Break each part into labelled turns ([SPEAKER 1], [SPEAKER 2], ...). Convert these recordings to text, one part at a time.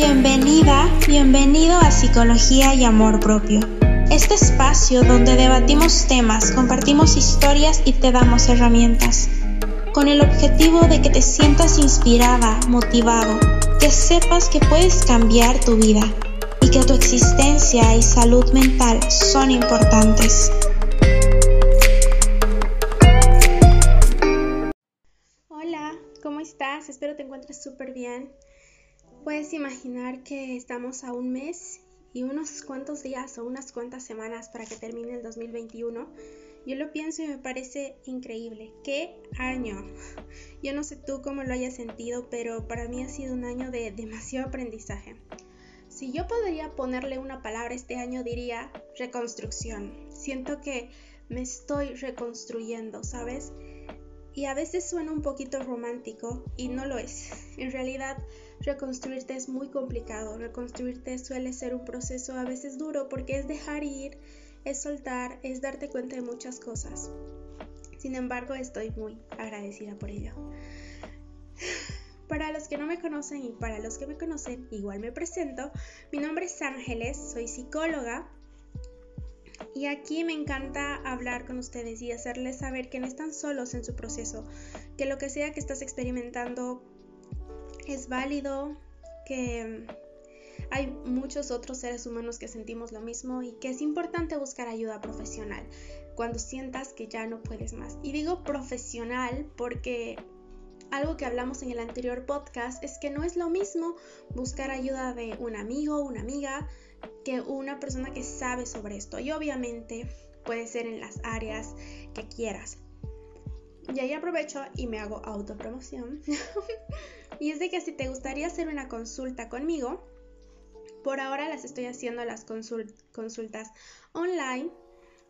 [SPEAKER 1] Bienvenida, bienvenido a Psicología y Amor Propio. Este espacio donde debatimos temas, compartimos historias y te damos herramientas. Con el objetivo de que te sientas inspirada, motivado, que sepas que puedes cambiar tu vida y que tu existencia y salud mental son importantes.
[SPEAKER 2] Hola, ¿cómo estás? Espero te encuentres súper bien. Puedes imaginar que estamos a un mes y unos cuantos días o unas cuantas semanas para que termine el 2021. Yo lo pienso y me parece increíble. ¡Qué año! Yo no sé tú cómo lo hayas sentido, pero para mí ha sido un año de demasiado aprendizaje. Si yo podría ponerle una palabra este año diría reconstrucción. Siento que me estoy reconstruyendo, ¿sabes? Y a veces suena un poquito romántico y no lo es. En realidad reconstruirte es muy complicado. Reconstruirte suele ser un proceso a veces duro porque es dejar ir, es soltar, es darte cuenta de muchas cosas. Sin embargo, estoy muy agradecida por ello. Para los que no me conocen y para los que me conocen, igual me presento. Mi nombre es Ángeles, soy psicóloga y aquí me encanta hablar con ustedes y hacerles saber que no están solos en su proceso, que lo que sea que estás experimentando es válido, que hay muchos otros seres humanos que sentimos lo mismo y que es importante buscar ayuda profesional cuando sientas que ya no puedes más. Y digo profesional porque algo que hablamos en el anterior podcast es que no es lo mismo buscar ayuda de un amigo, una amiga, que una persona que sabe sobre esto. Y obviamente puede ser en las áreas que quieras. Y ahí aprovecho y me hago autopromoción. y es de que si te gustaría hacer una consulta conmigo, por ahora las estoy haciendo las consultas online.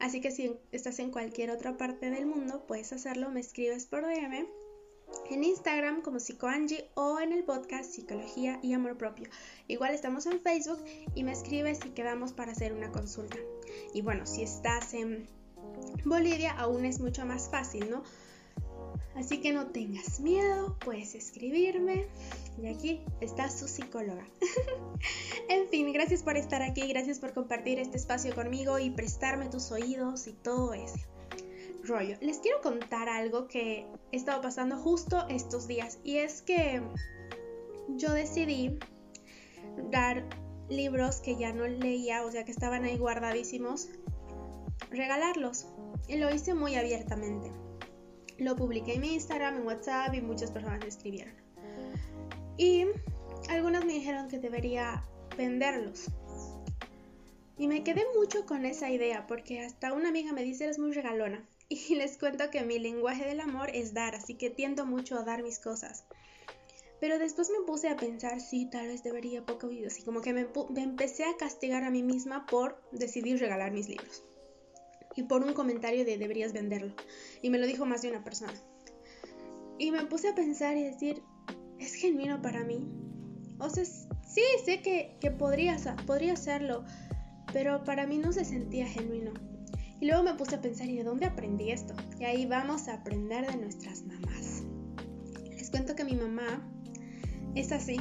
[SPEAKER 2] Así que si estás en cualquier otra parte del mundo, puedes hacerlo, me escribes por DM en Instagram como PsicoAngie o en el podcast Psicología y Amor Propio. Igual estamos en Facebook y me escribes si quedamos para hacer una consulta. Y bueno, si estás en Bolivia aún es mucho más fácil, ¿no? Así que no tengas miedo, puedes escribirme y aquí está su psicóloga. en fin, gracias por estar aquí, gracias por compartir este espacio conmigo y prestarme tus oídos y todo eso rollo. Les quiero contar algo que he estado pasando justo estos días y es que yo decidí dar libros que ya no leía, o sea que estaban ahí guardadísimos, regalarlos. Y lo hice muy abiertamente. Lo publiqué en mi Instagram, en WhatsApp y muchas personas me escribieron. Y algunas me dijeron que debería venderlos. Y me quedé mucho con esa idea porque hasta una amiga me dice eres muy regalona. Y les cuento que mi lenguaje del amor es dar, así que tiendo mucho a dar mis cosas. Pero después me puse a pensar, sí, tal vez debería poco video. Así como que me, empecé a castigar a mí misma por decidir regalar mis libros. Y por un comentario de deberías venderlo. Y me lo dijo más de una persona. Y me puse a pensar y decir, es genuino para mí. O sea, sí, sé que, que podría, podría hacerlo, pero para mí no se sentía genuino. Y luego me puse a pensar, ¿y de dónde aprendí esto? Y ahí vamos a aprender de nuestras mamás. Les cuento que mi mamá es así.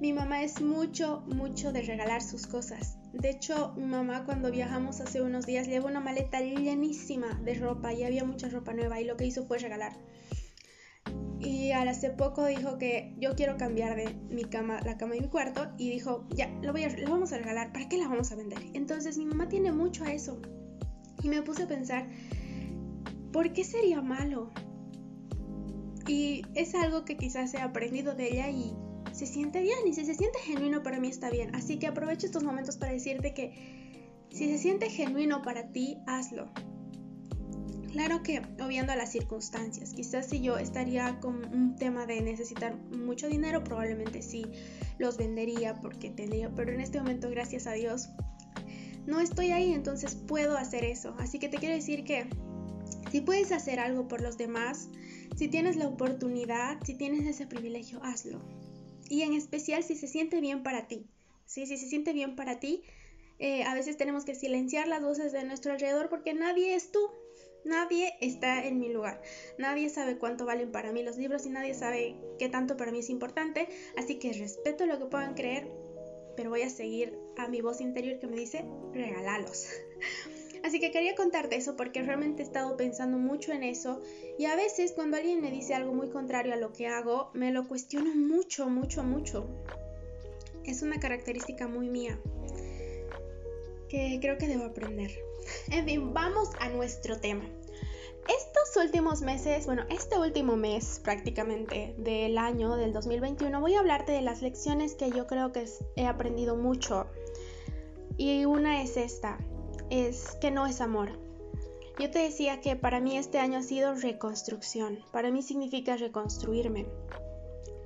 [SPEAKER 2] Mi mamá es mucho, mucho de regalar sus cosas. De hecho, mi mamá cuando viajamos hace unos días llevó una maleta llenísima de ropa y había mucha ropa nueva y lo que hizo fue regalar. Y hace poco dijo que yo quiero cambiar de mi cama, la cama de mi cuarto y dijo, ya, lo, voy vamos a regalar, ¿para qué la vamos a vender? Entonces mi mamá tiene mucho a eso. Y me puse a pensar, ¿por qué sería malo? Y es algo que quizás he aprendido de ella y se siente bien. Y si se siente genuino para mí está bien. Así que aprovecho estos momentos para decirte que si se siente genuino para ti, hazlo. Claro que obviando a las circunstancias, quizás si yo estaría con un tema de necesitar mucho dinero, probablemente sí los vendería porque tendría, pero en este momento, gracias a Dios, no estoy ahí, entonces puedo hacer eso. Así que te quiero decir que si puedes hacer algo por los demás, si tienes la oportunidad, si tienes ese privilegio, hazlo. Y en especial si se siente bien para ti. ¿sí? Si se siente bien para ti, eh, a veces tenemos que silenciar las voces de nuestro alrededor porque nadie es tú. Nadie está en mi lugar. Nadie sabe cuánto valen para mí los libros y nadie sabe qué tanto para mí es importante. Así que respeto lo que puedan creer, pero voy a seguir a mi voz interior que me dice, regálalos. Así que quería contarte eso porque realmente he estado pensando mucho en eso y a veces cuando alguien me dice algo muy contrario a lo que hago, me lo cuestiono mucho, mucho, mucho. Es una característica muy mía que creo que debo aprender. En fin, vamos a nuestro tema. Estos últimos meses, bueno, este último mes prácticamente del año del 2021, voy a hablarte de las lecciones que yo creo que he aprendido mucho. Y una es esta, es que no es amor. Yo te decía que para mí este año ha sido reconstrucción. Para mí significa reconstruirme.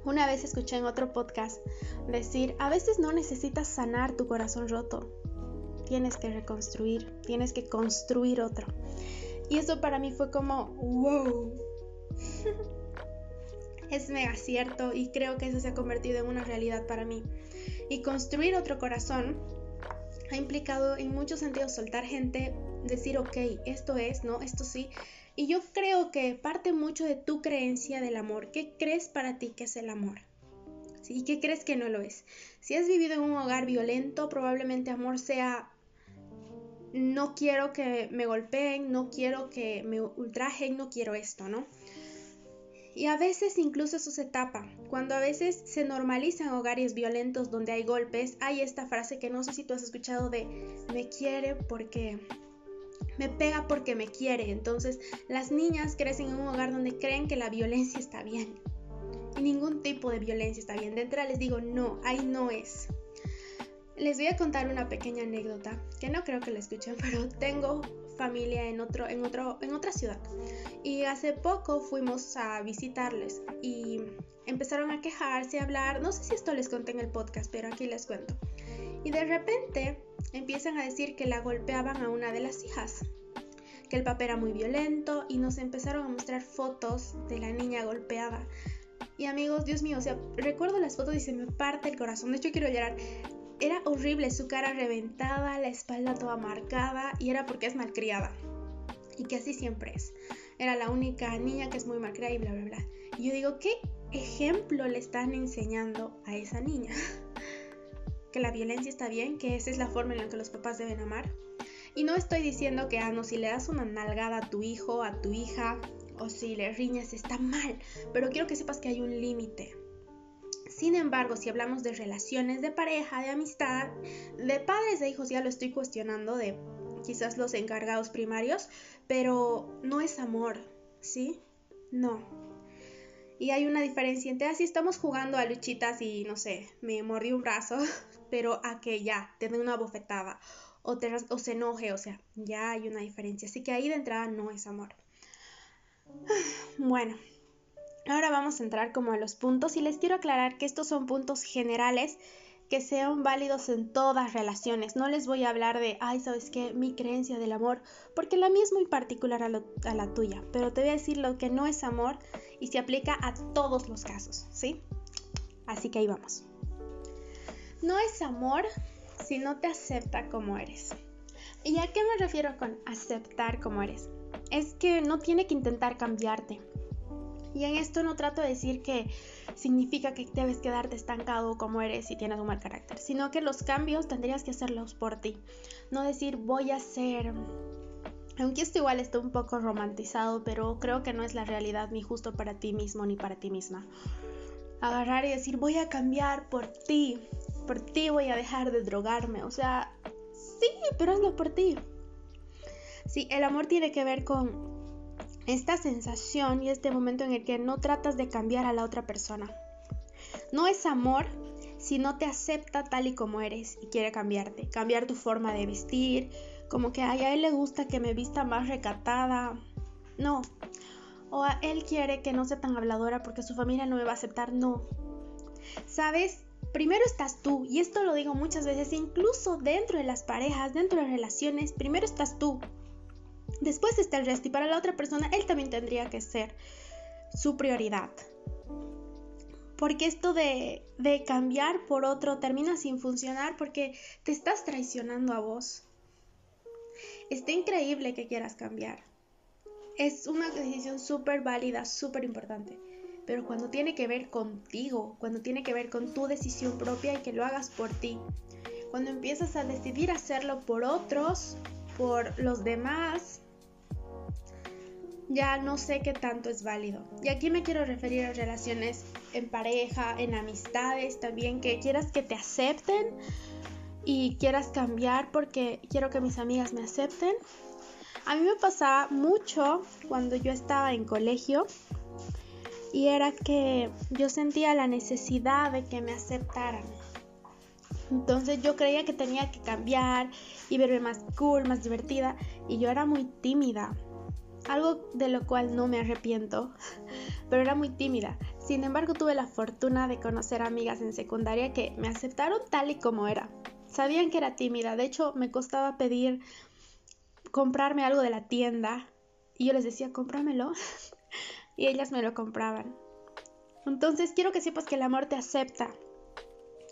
[SPEAKER 2] Una vez escuché en otro podcast decir, a veces no necesitas sanar tu corazón roto. Tienes que reconstruir, tienes que construir otro. Y eso para mí fue como, wow. es mega cierto y creo que eso se ha convertido en una realidad para mí. Y construir otro corazón ha implicado en muchos sentidos soltar gente, decir, ok, esto es, no, esto sí. Y yo creo que parte mucho de tu creencia del amor. ¿Qué crees para ti que es el amor? ¿Sí? ¿Y qué crees que no lo es? Si has vivido en un hogar violento, probablemente amor sea no quiero que me golpeen, no quiero que me ultrajen, no quiero esto, ¿no? Y a veces incluso eso se tapa. Cuando a veces se normalizan hogares violentos donde hay golpes, hay esta frase que no sé si tú has escuchado de me quiere porque me pega porque me quiere. Entonces las niñas crecen en un hogar donde creen que la violencia está bien. Y ningún tipo de violencia está bien. De entrada les digo, no, ahí no es. Les voy a contar una pequeña anécdota que no creo que la escuchen, pero tengo familia en otro en otro en otra ciudad. Y hace poco fuimos a visitarles y empezaron a quejarse, a hablar, no sé si esto les conté en el podcast, pero aquí les cuento. Y de repente empiezan a decir que la golpeaban a una de las hijas, que el papá era muy violento y nos empezaron a mostrar fotos de la niña golpeada. Y amigos, Dios mío, o sea, recuerdo las fotos y se me parte el corazón. De hecho, quiero llorar. Era horrible, su cara reventada, la espalda toda marcada y era porque es malcriada. Y que así siempre es. Era la única niña que es muy malcriada y bla, bla, bla. Y yo digo, ¿qué ejemplo le están enseñando a esa niña? que la violencia está bien, que esa es la forma en la que los papás deben amar. Y no estoy diciendo que, ah, no, si le das una nalgada a tu hijo, a tu hija, o si le riñas, está mal. Pero quiero que sepas que hay un límite. Sin embargo, si hablamos de relaciones de pareja, de amistad, de padres de hijos, ya lo estoy cuestionando, de quizás los encargados primarios, pero no es amor, ¿sí? No. Y hay una diferencia entre así estamos jugando a luchitas y no sé, me mordí un brazo, pero a que ya te dé una bofetada o, te, o se enoje, o sea, ya hay una diferencia. Así que ahí de entrada no es amor. Bueno, Ahora vamos a entrar como a los puntos y les quiero aclarar que estos son puntos generales que sean válidos en todas relaciones. No les voy a hablar de, ay, ¿sabes qué? Mi creencia del amor, porque la mía es muy particular a, la tuya, pero te voy a decir lo que no es amor y se aplica a todos los casos, ¿sí? Así que ahí vamos. No es amor si no te acepta como eres. ¿Y a qué me refiero con aceptar como eres? Es que no tiene que intentar cambiarte y en esto no trato de decir que significa que debes quedarte estancado como eres si tienes un mal carácter, sino que los cambios tendrías que hacerlos por ti. No decir voy a ser... Aunque esto igual está un poco romantizado, pero creo que no es la realidad ni justo para ti mismo ni para ti misma. Agarrar y decir voy a cambiar por ti, por ti voy a dejar de drogarme. O sea, sí, pero hazlo por ti. Sí, el amor tiene que ver con esta sensación y este momento en el que no tratas de cambiar a la otra persona. No es amor si no te acepta tal y como eres y quiere cambiarte, cambiar tu forma de vestir, como que a él le gusta que me vista más recatada. No. O a él quiere que no sea tan habladora porque su familia no me va a aceptar. No. ¿Sabes? Primero estás tú, y esto lo digo muchas veces, incluso dentro de las parejas, dentro de relaciones, primero estás tú. Después está el resto y para la otra persona él también tendría que ser su prioridad. Porque esto de, de cambiar por otro termina sin funcionar porque te estás traicionando a vos. Está increíble que quieras cambiar. es una decisión súper válida, súper importante. Pero cuando tiene que ver contigo, cuando tiene que ver con tu decisión propia y que lo hagas por ti, cuando empiezas a decidir hacerlo por otros, por los demás, ya no sé qué tanto es válido. Y aquí me quiero referir a relaciones en pareja, en amistades también, que quieras que te acepten y quieras cambiar porque quiero que mis amigas me acepten. A mí me pasaba mucho cuando yo estaba en colegio y era que yo sentía la necesidad de que me aceptaran. Entonces yo creía que tenía que cambiar y verme más cool, más divertida y yo era muy tímida algo de lo cual no me arrepiento, pero era muy tímida. Sin embargo, tuve la fortuna de conocer amigas en secundaria que me aceptaron tal y como era. Sabían que era tímida, de hecho me costaba pedir comprarme algo de la tienda y yo les decía, cómpramelo y ellas me lo compraban. Entonces quiero que sepas que el amor te acepta.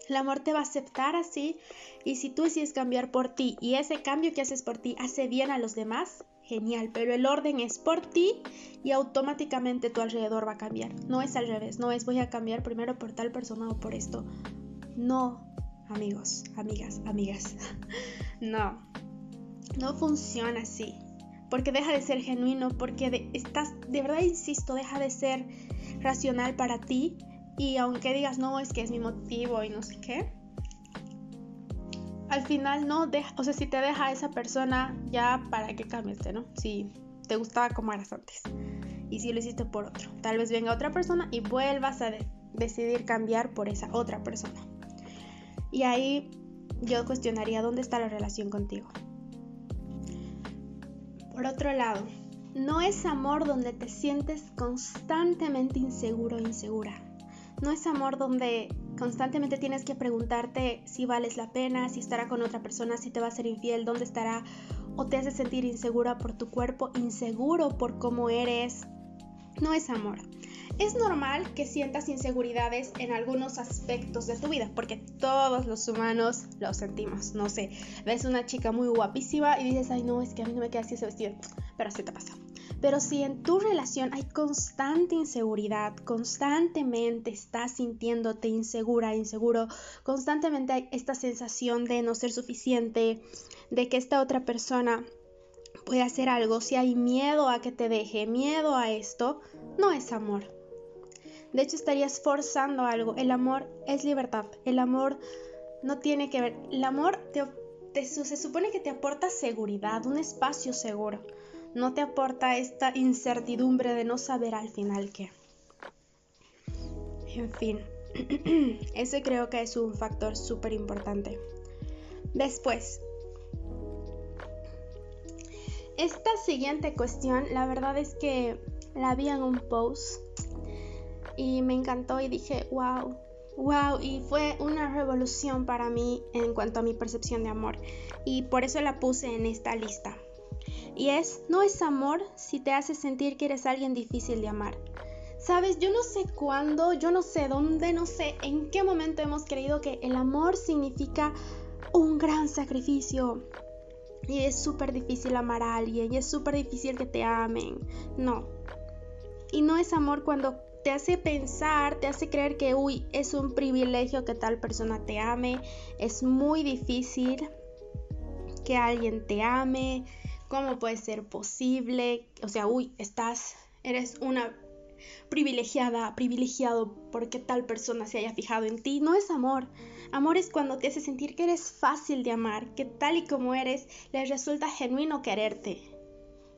[SPEAKER 2] El amor te va a aceptar así y si tú decides cambiar por ti y ese cambio que haces por ti hace bien a los demás, genial, pero el orden es por ti y automáticamente tu alrededor va a cambiar. No es al revés, no es voy a cambiar primero por tal persona o por esto. No, amigos, amigas, amigas. no, no funciona así. Porque deja de ser genuino, porque estás, de verdad insisto, deja de ser racional para ti. Y aunque digas, no, es que es mi motivo y no sé qué, al final no deja, o sea, si te deja esa persona, ya para qué cambiaste, ¿no? Si te gustaba como eras antes y si lo hiciste por otro. Tal vez venga otra persona y vuelvas a decidir cambiar por esa otra persona. Y ahí yo cuestionaría dónde está la relación contigo. Por otro lado, no es amor donde te sientes constantemente inseguro o insegura. No es amor donde constantemente tienes que preguntarte si vales la pena, si estará con otra persona, si te va a ser infiel, dónde estará, o te hace sentir insegura por tu cuerpo, inseguro por cómo eres. No es amor. Es normal que sientas inseguridades en algunos aspectos de tu vida, porque todos los humanos lo sentimos. No sé, ves una chica muy guapísima y dices, ay no, es que a mí no me queda así ese vestido, pero así te pasa. Pero si en tu relación hay constante inseguridad, constantemente estás sintiéndote insegura, inseguro, constantemente hay esta sensación de no ser suficiente, de que esta otra persona puede hacer algo, si hay miedo a que te deje, miedo a esto, no es amor. De hecho, estarías forzando algo. El amor es libertad. El amor no tiene que ver. El amor se supone que te aporta seguridad, un espacio seguro no te aporta esta incertidumbre de no saber al final qué. En fin, ese creo que es un factor súper importante. Después, esta siguiente cuestión, la verdad es que la vi en un post y me encantó y dije, wow, wow, y fue una revolución para mí en cuanto a mi percepción de amor y por eso la puse en esta lista. Y es, no es amor si te hace sentir que eres alguien difícil de amar. Sabes, yo no sé cuándo, yo no sé dónde, no sé en qué momento hemos creído que el amor significa un gran sacrificio. Y es súper difícil amar a alguien, y es súper difícil que te amen. No. Y no es amor cuando te hace pensar, te hace creer que, uy, es un privilegio que tal persona te ame. Es muy difícil que alguien te ame. ¿Cómo puede ser posible? O sea, uy, estás, eres una privilegiada, privilegiado porque tal persona se haya fijado en ti. No es amor. Amor es cuando te hace sentir que eres fácil de amar, que tal y como eres, les resulta genuino quererte.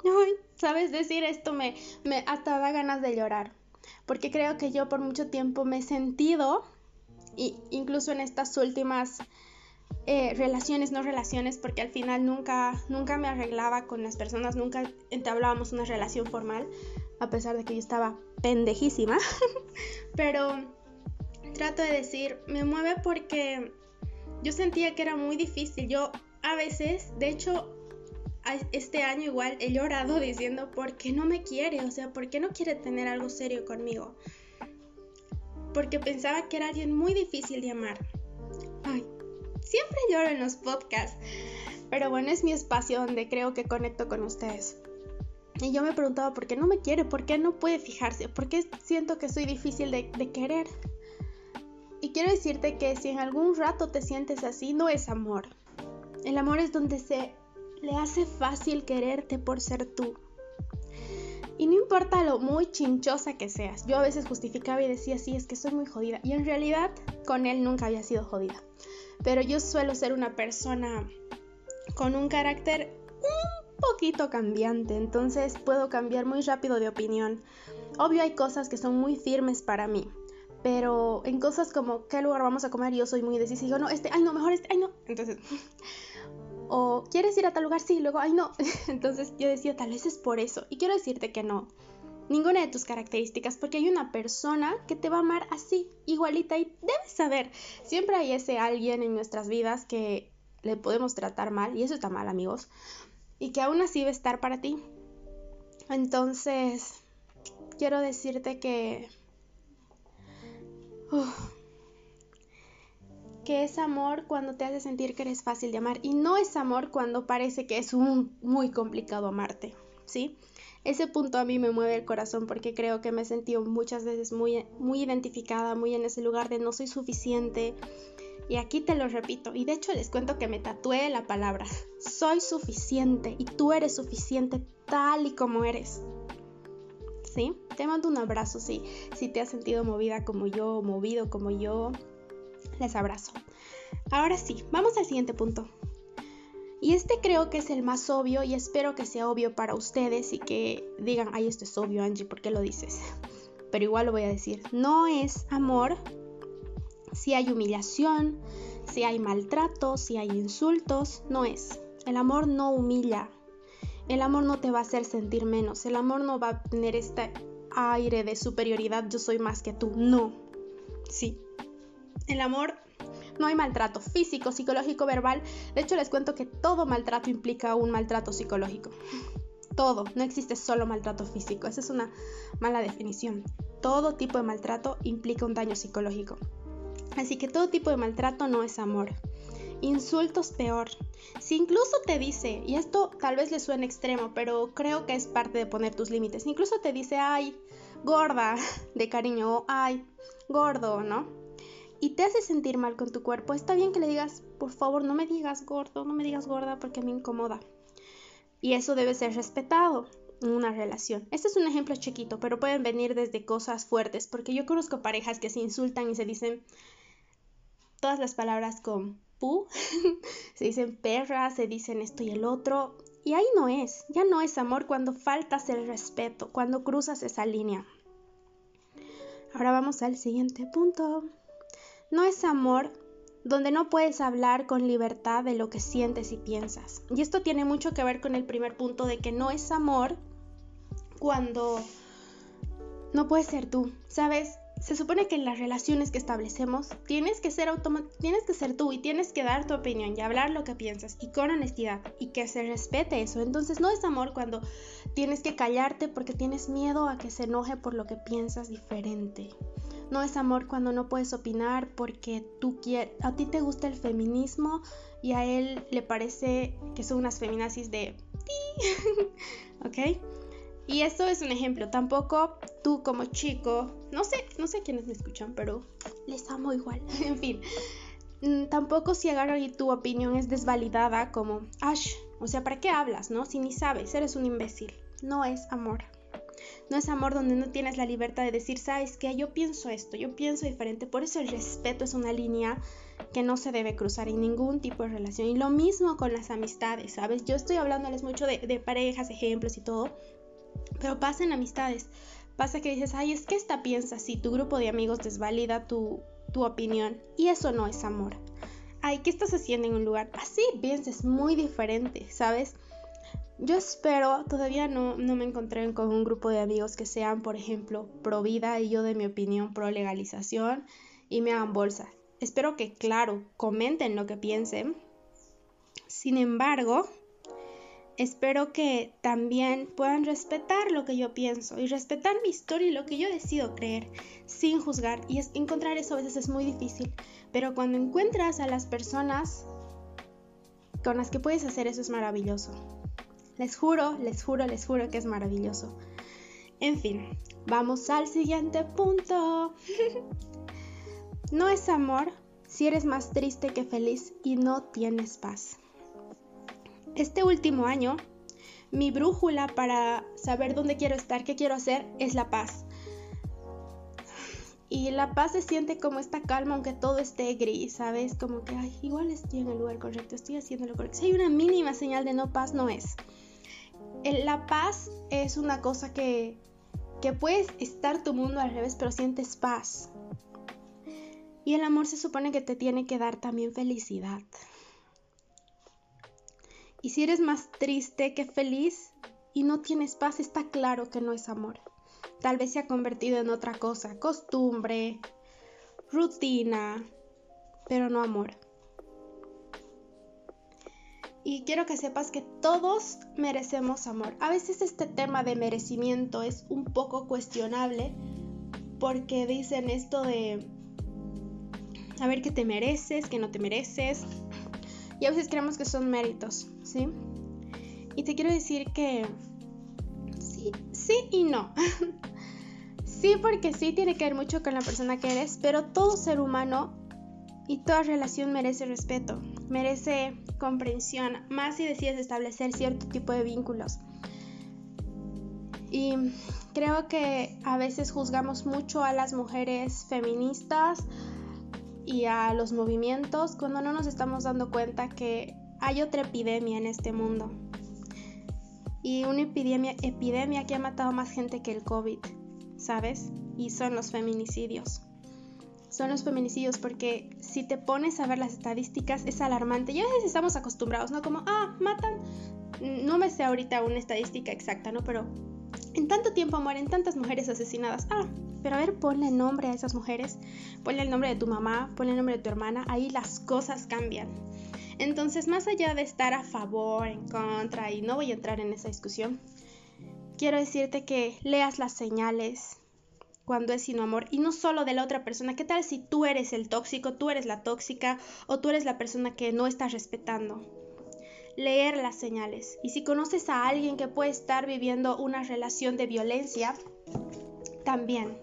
[SPEAKER 2] Ay, sabes decir esto me, me hasta da ganas de llorar. Porque creo que yo por mucho tiempo me he sentido, y incluso en estas últimas eh, relaciones, no relaciones, porque al final nunca, nunca me arreglaba con las personas, nunca entablábamos una relación formal, a pesar de que yo estaba pendejísima. Pero trato de decir, me mueve porque yo sentía que era muy difícil. Yo a veces, de hecho, este año igual he llorado diciendo, ¿por qué no me quiere? O sea, ¿por qué no quiere tener algo serio conmigo? Porque pensaba que era alguien muy difícil de amar. Ay, Siempre lloro en los podcasts, pero bueno, es mi espacio donde creo que conecto con ustedes. Y yo me preguntaba por qué no me quiere, por qué no puede fijarse, por qué siento que soy difícil de, querer. Y quiero decirte que si en algún rato te sientes así, no es amor. El amor es donde se le hace fácil quererte por ser tú. Y no importa lo muy chinchosa que seas. Yo a veces justificaba y decía, sí, es que soy muy jodida. Y en realidad con él nunca había sido jodida. Pero yo suelo ser una persona con un carácter un poquito cambiante. Entonces puedo cambiar muy rápido de opinión. Obvio hay cosas que son muy firmes para mí. Pero en cosas como qué lugar vamos a comer, yo soy muy decisiva. No, este, ay no, mejor este, ay no. Entonces, o quieres ir a tal lugar, sí, luego, ay no. Entonces yo decía, tal vez es por eso. Y quiero decirte que no. Ninguna de tus características, porque hay una persona que te va a amar así, igualita, y debes saber, siempre hay ese alguien en nuestras vidas que le podemos tratar mal, y eso está mal, amigos, y que aún así va a estar para ti. Entonces, quiero decirte que que es amor cuando te hace sentir que eres fácil de amar y no es amor cuando parece que es muy complicado amarte, ¿sí? Ese punto a mí me mueve el corazón porque creo que me he sentido muchas veces muy, muy identificada, muy en ese lugar de no soy suficiente. Y aquí te lo repito, y de hecho les cuento que me tatué la palabra, soy suficiente y tú eres suficiente tal y como eres. ¿Sí? Te mando un abrazo, sí. Si te has sentido movida como yo, movido como yo, les abrazo. Ahora sí, vamos al siguiente punto. Y este creo que es el más obvio y espero que sea obvio para ustedes y que digan, ay, esto es obvio, Angie, ¿por qué lo dices? Pero igual lo voy a decir. No es amor si hay humillación, si hay maltrato, si hay insultos, no es. El amor no humilla. El amor no te va a hacer sentir menos. El amor no va a tener este aire de superioridad, yo soy más que tú. No. Sí, el amor no hay maltrato físico, psicológico, verbal. De hecho, les cuento que todo maltrato implica un maltrato psicológico. Todo, no existe solo maltrato físico. Esa es una mala definición. Todo tipo de maltrato implica un daño psicológico. Así que todo tipo de maltrato no es amor. Insultos peor. Si incluso te dice, y esto tal vez le suene extremo, pero creo que es parte de poner tus límites, incluso te dice, ay, gorda, de cariño, o ay, gordo, ¿no? Y te hace sentir mal con tu cuerpo, está bien que le digas, por favor, no me digas gordo, no me digas gorda porque me incomoda. Y eso debe ser respetado en una relación. Este es un ejemplo chiquito, pero pueden venir desde cosas fuertes, porque yo conozco parejas que se insultan y se dicen todas las palabras con pu, se dicen perra, se dicen esto y el otro, y ahí no es, ya no es amor cuando faltas el respeto, cuando cruzas esa línea. Ahora vamos al siguiente punto no es amor donde no puedes hablar con libertad de lo que sientes y piensas. Y esto tiene mucho que ver con el primer punto de que no es amor cuando no puedes ser tú, ¿sabes? Se supone que en las relaciones que establecemos tienes que ser tienes que ser tú y tienes que dar tu opinión y hablar lo que piensas y con honestidad y que se respete eso. Entonces no es amor cuando tienes que callarte porque tienes miedo a que se enoje por lo que piensas diferente. No es amor cuando no puedes opinar porque tú quieres, a ti te gusta el feminismo y a él le parece que son unas feminazis de ¿ok? Y esto es un ejemplo. Tampoco tú como chico, no sé, no sé quiénes me escuchan, pero les amo igual. en fin, mm, tampoco si agarro y tu opinión es desvalidada como, Ash, o sea, ¿para qué hablas, no? Si ni sabes, eres un imbécil. No es amor. No es amor donde no tienes la libertad de decir, sabes que yo pienso esto, yo pienso diferente. Por eso el respeto es una línea que no se debe cruzar en ningún tipo de relación. Y lo mismo con las amistades, ¿sabes? Yo estoy hablándoles mucho de, parejas, ejemplos y todo, pero pasa en amistades. Pasa que dices, ay, es que esta piensa si tu grupo de amigos desvalida tu, tu opinión. Y eso no es amor. Ay, ¿qué estás haciendo en un lugar? Así piensas muy diferente, ¿sabes? Yo espero, todavía no, no me encontré con un grupo de amigos que sean, por ejemplo, pro vida y yo de mi opinión pro legalización y me hagan bolsa. Espero que, claro, comenten lo que piensen. Sin embargo, espero que también puedan respetar lo que yo pienso y respetar mi historia y lo que yo decido creer sin juzgar. Y es, encontrar eso a veces es muy difícil, pero cuando encuentras a las personas con las que puedes hacer eso es maravilloso. Les juro, les juro, les juro que es maravilloso. En fin, vamos al siguiente punto. no es amor si eres más triste que feliz y no tienes paz. Este último año, mi brújula para saber dónde quiero estar, qué quiero hacer, es la paz. Y la paz se siente como esta calma aunque todo esté gris, ¿sabes? Como que, ay, igual estoy en el lugar correcto, estoy haciendo lo correcto. Si hay una mínima señal de no paz, no es. La paz es una cosa que, que puedes estar tu mundo al revés, pero sientes paz. Y el amor se supone que te tiene que dar también felicidad. Y si eres más triste que feliz y no tienes paz, está claro que no es amor tal vez se ha convertido en otra cosa, costumbre, rutina, pero no amor. Y quiero que sepas que todos merecemos amor. A veces este tema de merecimiento es un poco cuestionable porque dicen esto de a ver qué te mereces, qué no te mereces. Y a veces creemos que son méritos, ¿sí? Y te quiero decir que sí, sí y no. Sí, porque sí tiene que ver mucho con la persona que eres, pero todo ser humano y toda relación merece respeto, merece comprensión, más si decides establecer cierto tipo de vínculos. Y creo que a veces juzgamos mucho a las mujeres feministas y a los movimientos cuando no nos estamos dando cuenta que hay otra epidemia en este mundo. Y una epidemia, epidemia que ha matado más gente que el COVID. ¿sabes? Y son los feminicidios. Son los feminicidios porque si te pones a ver las estadísticas es alarmante. Y a veces estamos acostumbrados, ¿no? Como, ah, matan, no me sé ahorita una estadística exacta, ¿no? Pero en tanto tiempo mueren tantas mujeres asesinadas. Ah, pero a ver, ponle nombre a esas mujeres, ponle el nombre de tu mamá, ponle el nombre de tu hermana, ahí las cosas cambian. Entonces, más allá de estar a favor, en contra, y no voy a entrar en esa discusión, quiero decirte que leas las señales cuando es sin amor y no solo de la otra persona. ¿Qué tal si tú eres el tóxico, tú eres la tóxica o tú eres la persona que no estás respetando? Leer las señales. Y si conoces a alguien que puede estar viviendo una relación de violencia, también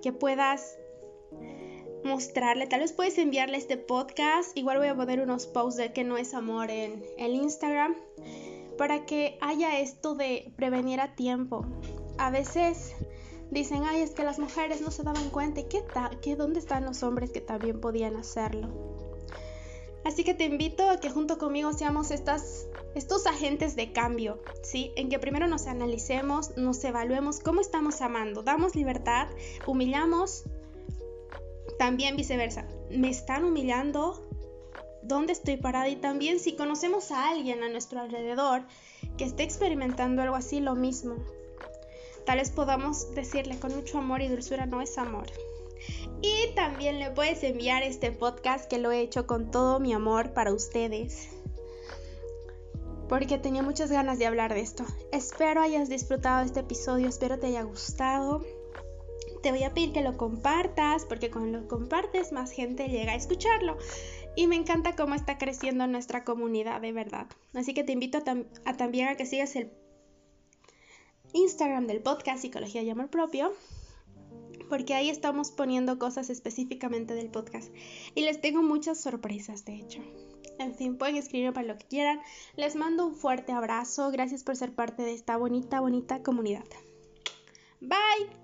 [SPEAKER 2] que puedas mostrarle, tal vez puedes enviarle este podcast, igual voy a poner unos posts de que no es amor en el Instagram para que haya esto de prevenir a tiempo. A veces dicen, ay, es que las mujeres no se daban cuenta. ¿Y qué? ¿Qué, ¿Dónde están los hombres que también podían hacerlo? Así que te invito a que junto conmigo seamos estas, estos agentes de cambio, ¿sí? En que primero nos analicemos, nos evaluemos cómo estamos amando, damos libertad, humillamos, también viceversa. ¿Me están humillando? dónde estoy parada y también si conocemos a alguien a nuestro alrededor que esté experimentando algo así, lo mismo. Tal vez podamos decirle con mucho amor y dulzura, no es amor. Y también le puedes enviar este podcast que lo he hecho con todo mi amor para ustedes. Porque tenía muchas ganas de hablar de esto. Espero hayas disfrutado este episodio, espero te haya gustado. Te voy a pedir que lo compartas porque cuando lo compartes más gente llega a escucharlo. Y me encanta cómo está creciendo nuestra comunidad, de verdad. Así que te invito a, también a que sigas el Instagram del podcast Psicología y Amor Propio, porque ahí estamos poniendo cosas específicamente del podcast. Y les tengo muchas sorpresas, de hecho. En fin, pueden escribirme para lo que quieran. Les mando un fuerte abrazo. Gracias por ser parte de esta bonita, bonita comunidad. Bye.